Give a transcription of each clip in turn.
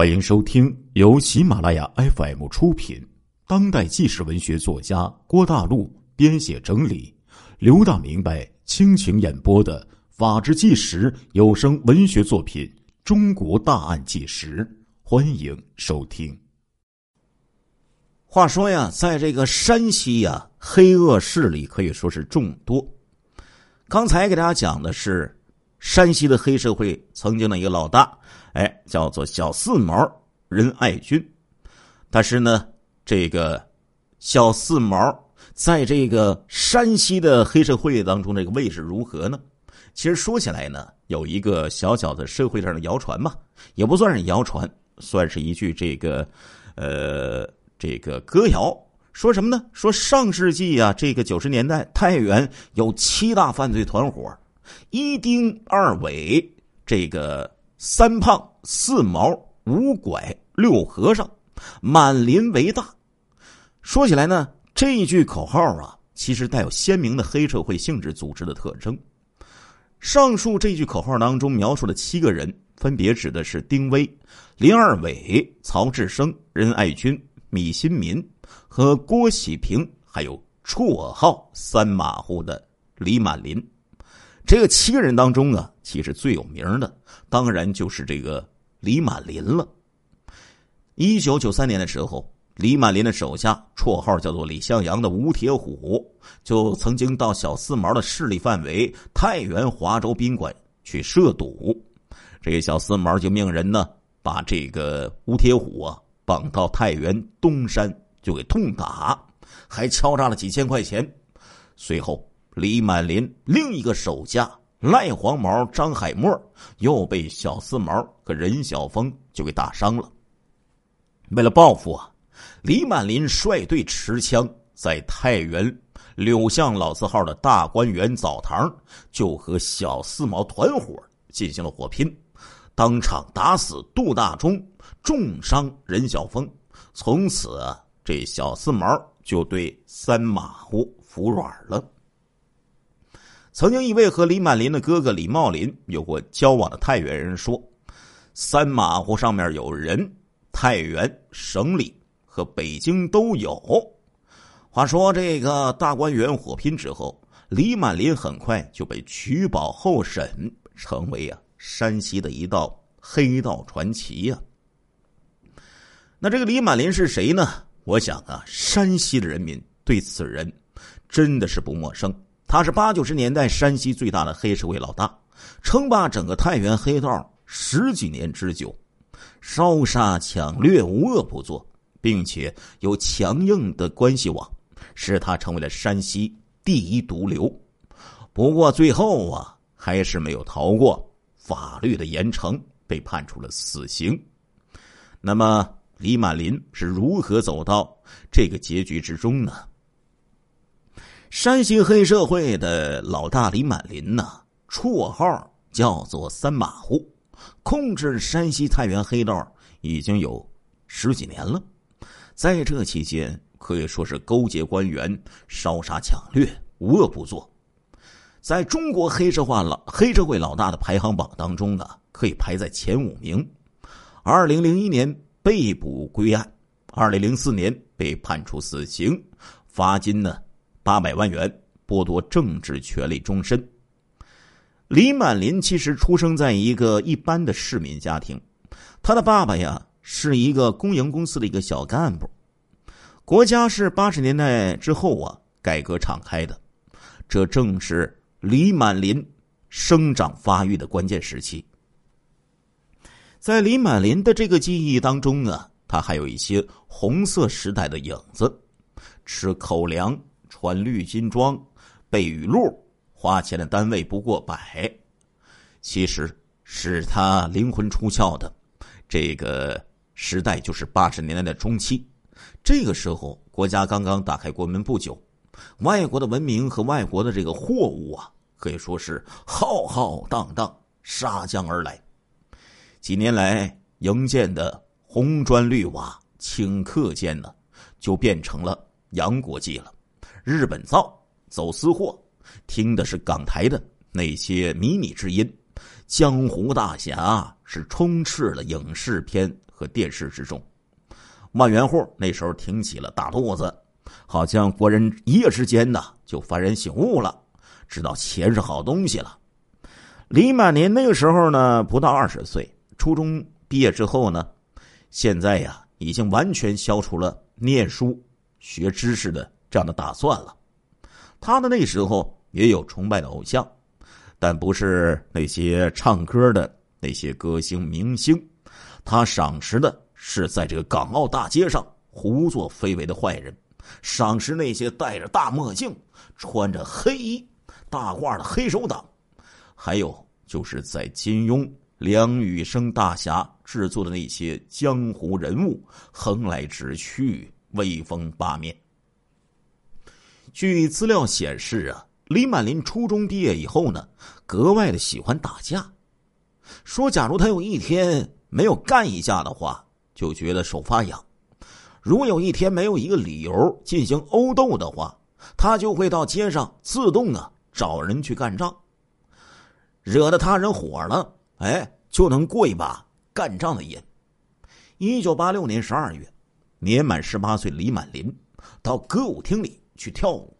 欢迎收听由喜马拉雅 FM 出品、当代纪实文学作家郭大陆编写整理、刘大明白倾情演播的《法制纪实》有声文学作品《中国大案纪实》，欢迎收听。话说呀，在这个山西呀，黑恶势力可以说是众多。刚才给大家讲的是山西的黑社会曾经的一个老大。哎，叫做小四毛任爱军，但是呢，这个小四毛在这个山西的黑社会当中，这个位置如何呢？其实说起来呢，有一个小小的社会上的谣传嘛，也不算是谣传，算是一句这个呃这个歌谣，说什么呢？说上世纪啊，这个九十年代太原有七大犯罪团伙，一丁二伟这个。三胖四毛五拐六和尚，满林为大。说起来呢，这一句口号啊，其实带有鲜明的黑社会性质组织的特征。上述这句口号当中描述的七个人，分别指的是丁威、林二伟、曹志生、任爱军、米新民和郭喜平，还有绰号“三马虎”的李满林。这个七个人当中啊，其实最有名的。当然就是这个李满林了。一九九三年的时候，李满林的手下绰号叫做李向阳的吴铁虎，就曾经到小四毛的势力范围太原华州宾馆去涉赌。这个小四毛就命人呢，把这个吴铁虎啊绑到太原东山，就给痛打，还敲诈了几千块钱。随后，李满林另一个手下。赖黄毛张海默又被小四毛和任小峰就给打伤了。为了报复啊，李满林率队持枪在太原柳巷老字号的大观园澡堂就和小四毛团伙进行了火拼，当场打死杜大忠，重伤任小峰。从此，这小四毛就对三马虎服软了。曾经一位和李满林的哥哥李茂林有过交往的太原人说：“三马虎上面有人，太原、省里和北京都有。”话说这个大观园火拼之后，李满林很快就被取保候审，成为啊山西的一道黑道传奇呀。那这个李满林是谁呢？我想啊，山西的人民对此人真的是不陌生。他是八九十年代山西最大的黑社会老大，称霸整个太原黑道十几年之久，烧杀抢掠无恶不作，并且有强硬的关系网，使他成为了山西第一毒瘤。不过最后啊，还是没有逃过法律的严惩，被判处了死刑。那么李满林是如何走到这个结局之中呢？山西黑社会的老大李满林呢，绰号叫做“三马虎”，控制山西太原黑道已经有十几年了。在这期间，可以说是勾结官员、烧杀抢掠、无恶不作。在中国黑社会老黑社会老大的排行榜当中呢，可以排在前五名。二零零一年被捕归案，二零零四年被判处死刑，罚金呢。八百万元剥夺政治权利终身。李满林其实出生在一个一般的市民家庭，他的爸爸呀是一个公营公司的一个小干部。国家是八十年代之后啊改革敞开的，这正是李满林生长发育的关键时期。在李满林的这个记忆当中啊，他还有一些红色时代的影子，吃口粮。穿绿金装，背雨露，花钱的单位不过百。其实使他灵魂出窍的这个时代，就是八十年代的中期。这个时候，国家刚刚打开国门不久，外国的文明和外国的这个货物啊，可以说是浩浩荡荡杀将而来。几年来营建的红砖绿瓦、顷刻间呢，就变成了洋国际了。日本造走私货，听的是港台的那些靡靡之音，江湖大侠是充斥了影视片和电视之中。万元户那时候挺起了大肚子，好像国人一夜之间呢就幡然醒悟了，知道钱是好东西了。李满林那个时候呢不到二十岁，初中毕业之后呢，现在呀已经完全消除了念书学知识的这样的打算了。他的那时候也有崇拜的偶像，但不是那些唱歌的那些歌星明星，他赏识的。是在这个港澳大街上胡作非为的坏人，赏识那些戴着大墨镜、穿着黑衣、大褂的黑手党，还有就是在金庸、梁羽生大侠制作的那些江湖人物，横来直去，威风八面。据资料显示啊，李满林初中毕业以后呢，格外的喜欢打架，说假如他有一天没有干一架的话。就觉得手发痒，如果有一天没有一个理由进行殴斗的话，他就会到街上自动啊找人去干仗，惹得他人火了，哎，就能过一把干仗的瘾。一九八六年十二月，年满十八岁李满林到歌舞厅里去跳舞，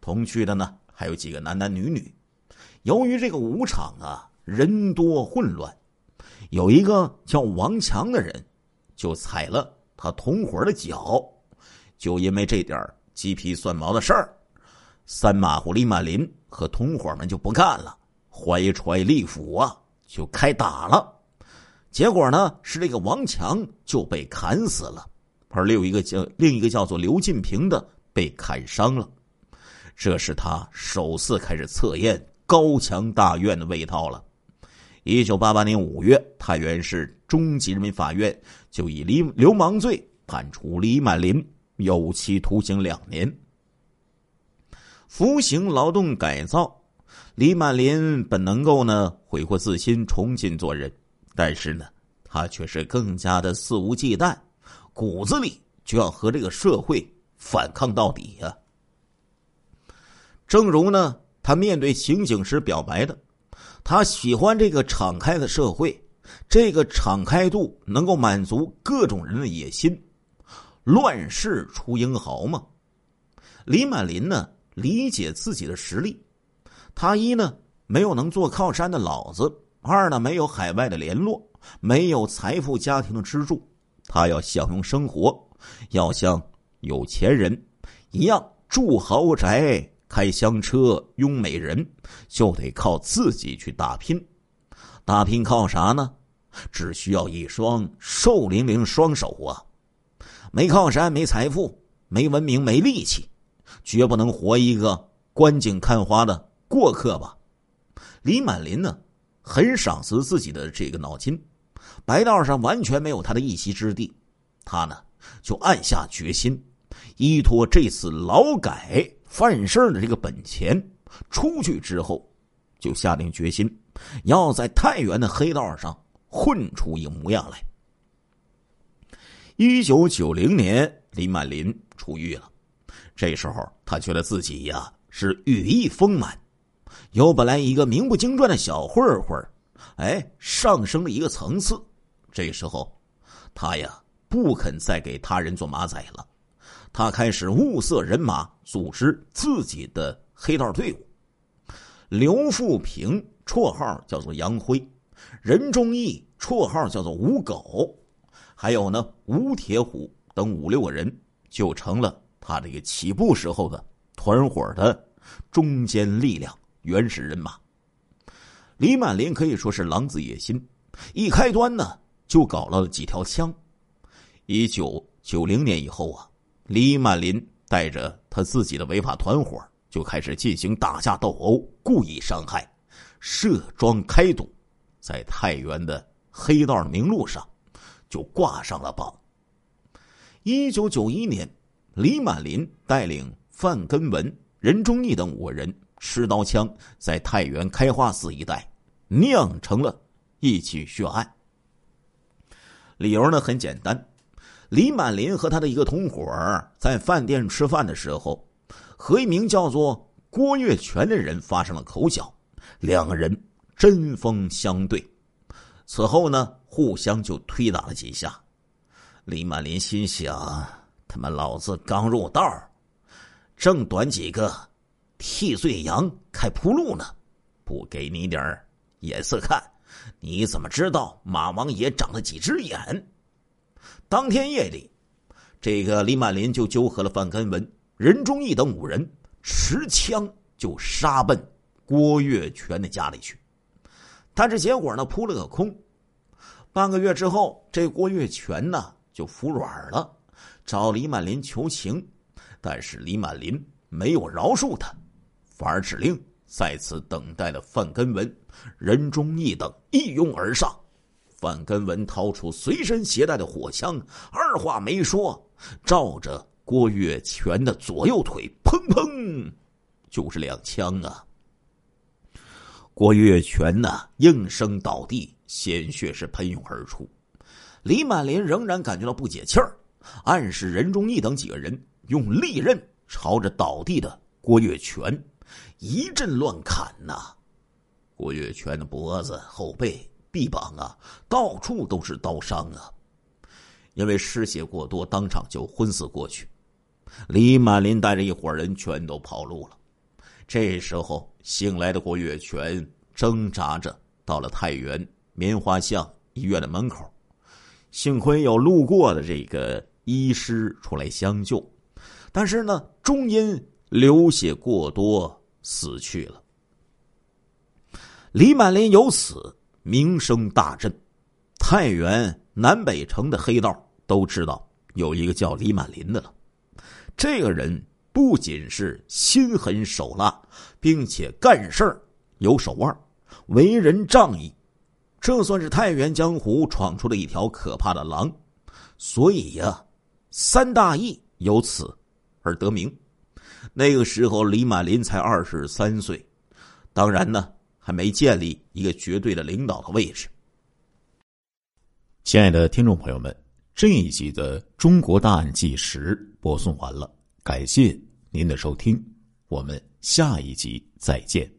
同去的呢还有几个男男女女。由于这个舞场啊人多混乱，有一个叫王强的人。就踩了他同伙的脚，就因为这点鸡皮蒜毛的事儿，三马虎李满林和同伙们就不干了，怀揣利斧啊就开打了。结果呢是这个王强就被砍死了，而另一个叫另一个叫做刘进平的被砍伤了。这是他首次开始测验高墙大院的味道了。一九八八年五月，太原市中级人民法院就以流流氓罪判处李满林有期徒刑两年。服刑劳动改造，李满林本能够呢悔过自新，重新做人，但是呢，他却是更加的肆无忌惮，骨子里就要和这个社会反抗到底呀。正如呢，他面对刑警时表白的。他喜欢这个敞开的社会，这个敞开度能够满足各种人的野心。乱世出英豪嘛。李满林呢，理解自己的实力。他一呢，没有能做靠山的老子；二呢，没有海外的联络，没有财富家庭的支柱。他要享用生活，要像有钱人一样住豪宅。开香车拥美人，就得靠自己去打拼。打拼靠啥呢？只需要一双瘦伶仃双手啊！没靠山，没财富，没文明，没力气，绝不能活一个观景看花的过客吧？李满林呢，很赏识自己的这个脑筋，白道上完全没有他的一席之地。他呢，就暗下决心，依托这次劳改。犯事的这个本钱出去之后，就下定决心要在太原的黑道上混出一个模样来。一九九零年，李满林出狱了。这时候，他觉得自己呀是羽翼丰满，由本来一个名不经传的小混混哎，上升了一个层次。这时候，他呀不肯再给他人做马仔了。他开始物色人马，组织自己的黑道队伍。刘富平绰号叫做杨辉，任忠义绰号叫做吴狗，还有呢吴铁虎等五六个人，就成了他这个起步时候的团伙的中坚力量、原始人马。李满林可以说是狼子野心，一开端呢就搞了几条枪。一九九零年以后啊。李满林带着他自己的违法团伙就开始进行打架斗殴，故意伤害，设庄开赌，在太原的黑道名录上就挂上了榜。一九九一年，李满林带领范根文、任忠义等五人持刀枪，在太原开化寺一带酿成了一起血案。理由呢很简单。李满林和他的一个同伙在饭店吃饭的时候，和一名叫做郭月全的人发生了口角，两个人针锋相对。此后呢，互相就推打了几下。李满林心想：他妈老子刚入道，正短几个替罪羊开铺路呢，不给你点眼色看，你怎么知道马王爷长了几只眼？当天夜里，这个李满林就纠合了范根文、任忠义等五人，持枪就杀奔郭月全的家里去。但是结果呢，扑了个空。半个月之后，这郭月全呢就服软了，找李满林求情，但是李满林没有饶恕他，反而指令在此等待的范根文、任忠义等一拥而上。范根文掏出随身携带的火枪，二话没说，照着郭月全的左右腿，砰砰，就是两枪啊！郭月全呢，应声倒地，鲜血是喷涌而出。李满林仍然感觉到不解气儿，暗示任忠义等几个人用利刃朝着倒地的郭月全一阵乱砍呐。郭月全的脖子、后背。臂膀啊，到处都是刀伤啊！因为失血过多，当场就昏死过去。李满林带着一伙人全都跑路了。这时候醒来的郭月全挣扎着到了太原棉花巷医院的门口，幸亏有路过的这个医师出来相救，但是呢，终因流血过多死去了。李满林由此。名声大振，太原南北城的黑道都知道有一个叫李满林的了。这个人不仅是心狠手辣，并且干事儿有手腕，为人仗义，这算是太原江湖闯出了一条可怕的狼。所以呀，三大义由此而得名。那个时候，李满林才二十三岁，当然呢。还没建立一个绝对的领导的位置。亲爱的听众朋友们，这一集的《中国大案纪实》播送完了，感谢您的收听，我们下一集再见。